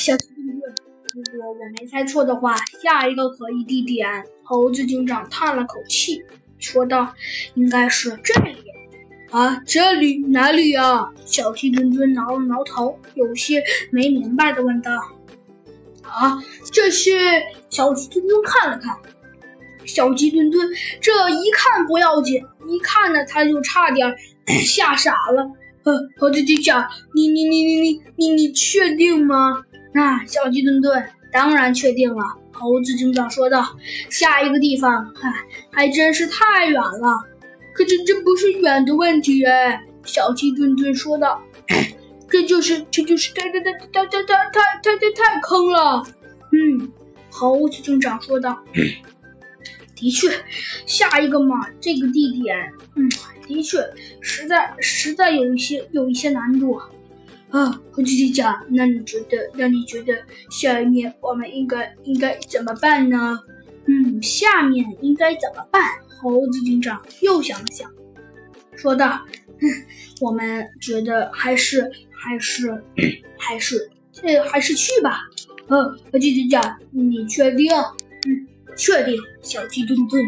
小鸡墩墩，如果我没猜错的话，下一个可疑地点，猴子警长叹了口气，说道：“应该是这里。”啊，这里哪里呀？小鸡墩墩挠了挠头，有些没明白的问道：“啊，这是？”小鸡墩墩看了看，小鸡墩墩这一看不要紧，一看呢他就差点 吓傻了。呃，猴子警长，你你你你你你你确定吗？那小鸡墩墩当然确定了。猴子警长说道：“下一个地方，嗨，还真是太远了。”可这这不是远的问题哎，小鸡墩墩说道：“ 这就是这就是太太太太太太太太太太坑了。”嗯，猴子警长说道：“的确，下一个嘛，这个地点，嗯，的确实在实在有一些有一些难度啊。”猴子警长，那你觉得那你觉得下面我们应该应该怎么办呢？嗯，下面应该怎么办？猴子警长又想了想，说道：“我们觉得还是还是还是呃还是去吧。”呃，猴子警长，你确定？确定。小鸡墩墩